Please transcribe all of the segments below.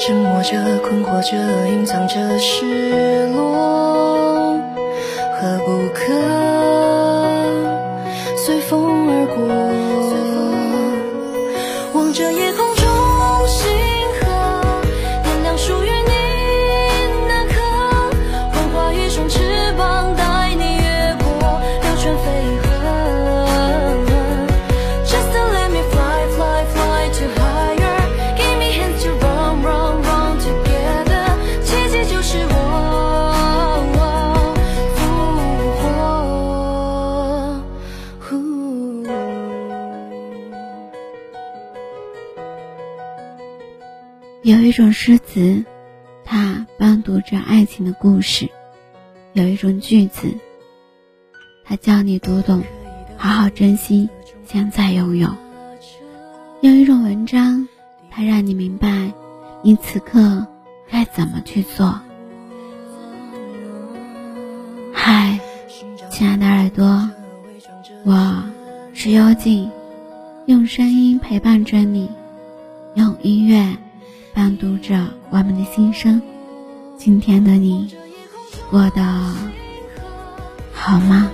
沉默着，困惑着，隐藏着失落，何不可随风而过？望着夜空中星河，点亮属于你那颗，幻化一双翅膀，有一种诗词，它伴读着爱情的故事；有一种句子，它教你读懂，好好珍惜现在拥有；有一种文章，它让你明白，你此刻该怎么去做。嗨，亲爱的耳朵，我是幽静，用声音陪伴着你，用音乐。伴读着我们的心声。今天的你过得好吗？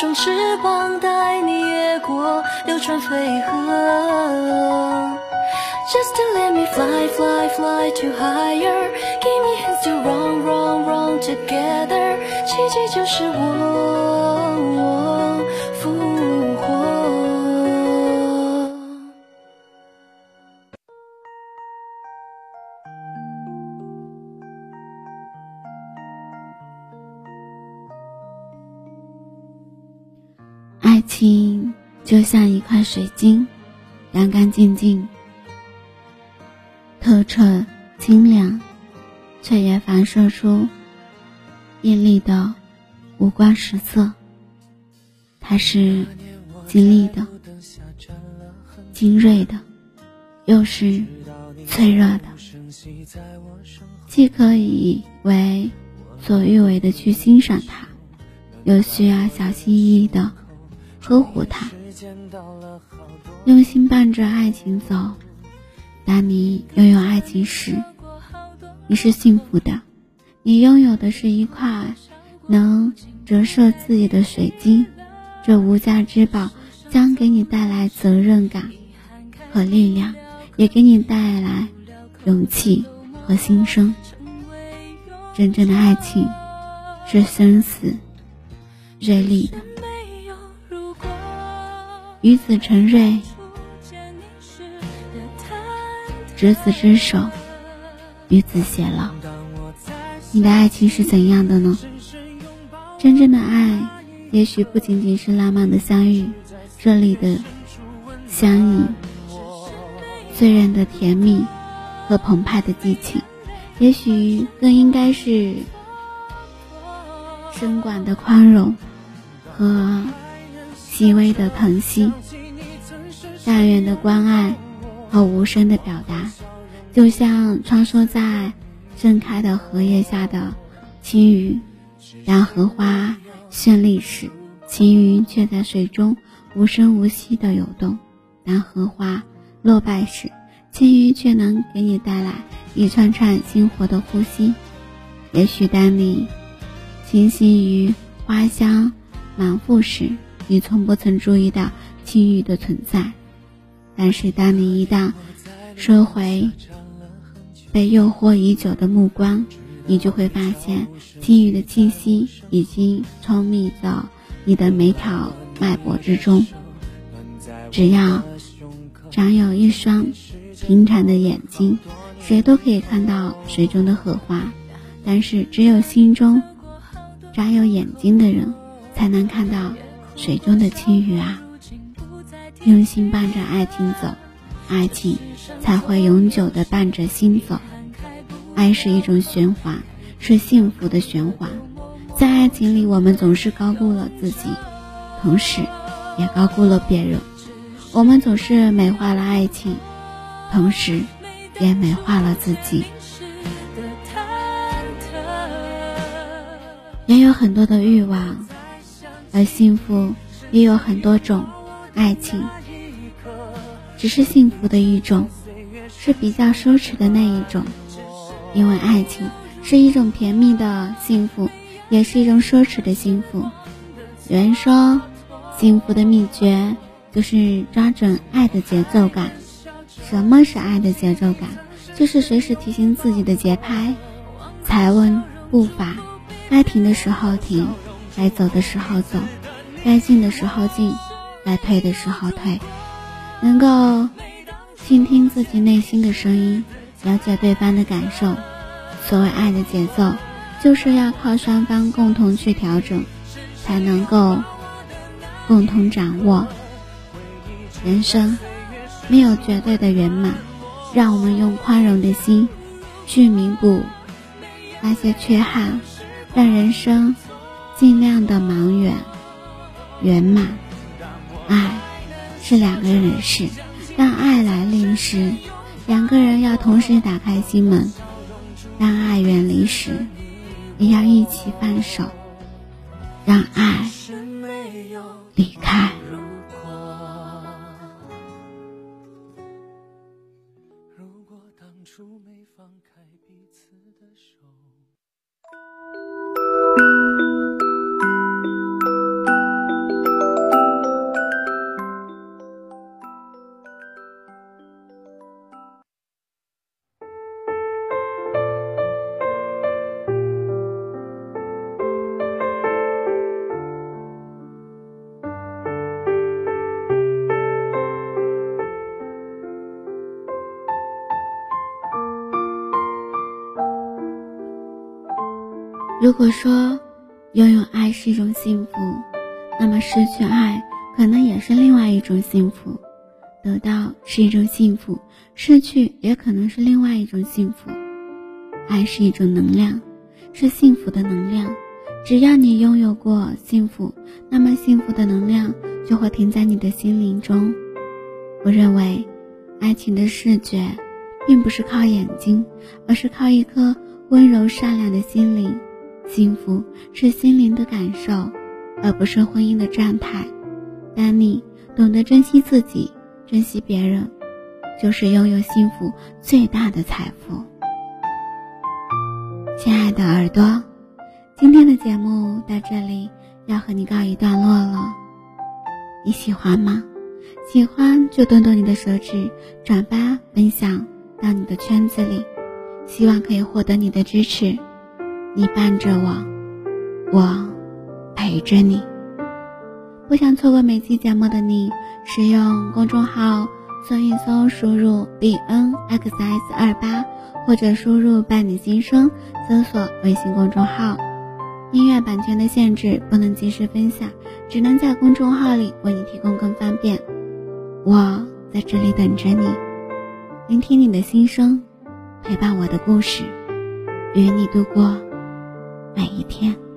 双翅膀，带你越过流川飞河。Just to let me fly, fly, fly to higher. Give me hands to run, run, run together. 奇迹就是我情就像一块水晶，干干净净、透彻清凉，却也反射出艳丽的五光十色。它是精丽的、精锐的，又是脆弱的，既可以为所欲为的去欣赏它，又需要小心翼翼的呵护它，用心伴着爱情走。当你拥有爱情时，你是幸福的，你拥有的是一块能折射自己的水晶。这无价之宝将给你带来责任感和力量，也给你带来勇气和新生。真正的爱情是生死锐利的。与子成瑞，执子之手，与子偕老。你的爱情是怎样的呢？真正的爱，也许不仅仅是浪漫的相遇，热烈的相依，醉人的甜蜜和澎湃的激情，也许更应该是深广的宽容和细微的疼惜，大远的关爱和无声的表达，就像穿梭在盛开的荷叶下的青鱼。当荷花绚丽时，青鱼却在水中无声无息地游动；当荷花落败时，青鱼却能给你带来一串串鲜活的呼吸。也许当你清新于花香满腹时，你从不曾注意到青鱼的存在。但是当你一旦收回被诱惑已久的目光，你就会发现青鱼的气息已经充密到你的每条脉搏之中。只要长有一双平常的眼睛，谁都可以看到水中的荷花。但是，只有心中长有眼睛的人，才能看到水中的青鱼啊！用心伴着爱情走，爱情才会永久的伴着心走。爱是一种循环，是幸福的循环。在爱情里，我们总是高估了自己，同时也高估了别人。我们总是美化了爱情，同时也美化了自己。也有很多的欲望，而幸福也有很多种。爱情只是幸福的一种，是比较奢侈的那一种。因为爱情是一种甜蜜的幸福，也是一种奢侈的幸福。有人说，幸福的秘诀就是抓准爱的节奏感。什么是爱的节奏感？就是随时提醒自己的节拍，踩稳步伐。该停的时候停，该走的时候走，该进的时候进，该退的时候退，能够倾听自己内心的声音，了解对方的感受。所谓爱的节奏，就是要靠双方共同去调整，才能够共同掌握。人生没有绝对的圆满，让我们用宽容的心去弥补那些缺憾。让人生尽量的忙远圆满。爱是两个人的事，当爱来临时，两个人要同时打开心门；当爱远离时，也要一起放手，让爱离开。当初没放开彼此的手。如果说拥有爱是一种幸福，那么失去爱可能也是另外一种幸福。得到是一种幸福，失去也可能是另外一种幸福。爱是一种能量，是幸福的能量。只要你拥有过幸福，那么幸福的能量就会停在你的心灵中。我认为，爱情的视觉并不是靠眼睛，而是靠一颗温柔善良的心灵。幸福是心灵的感受，而不是婚姻的状态。当你懂得珍惜自己，珍惜别人，就是拥有幸福最大的财富。亲爱的耳朵，今天的节目到这里要和你告一段落了。你喜欢吗？喜欢就动动你的手指，转发分享到你的圈子里，希望可以获得你的支持。你伴着我，我陪着你。不想错过每期节目的你，使用公众号搜一搜，输入 b n x s 二八，或者输入伴你心声，搜索微信公众号。音乐版权的限制，不能及时分享，只能在公众号里为你提供更方便。我在这里等着你，聆听你的心声，陪伴我的故事，与你度过。每一天。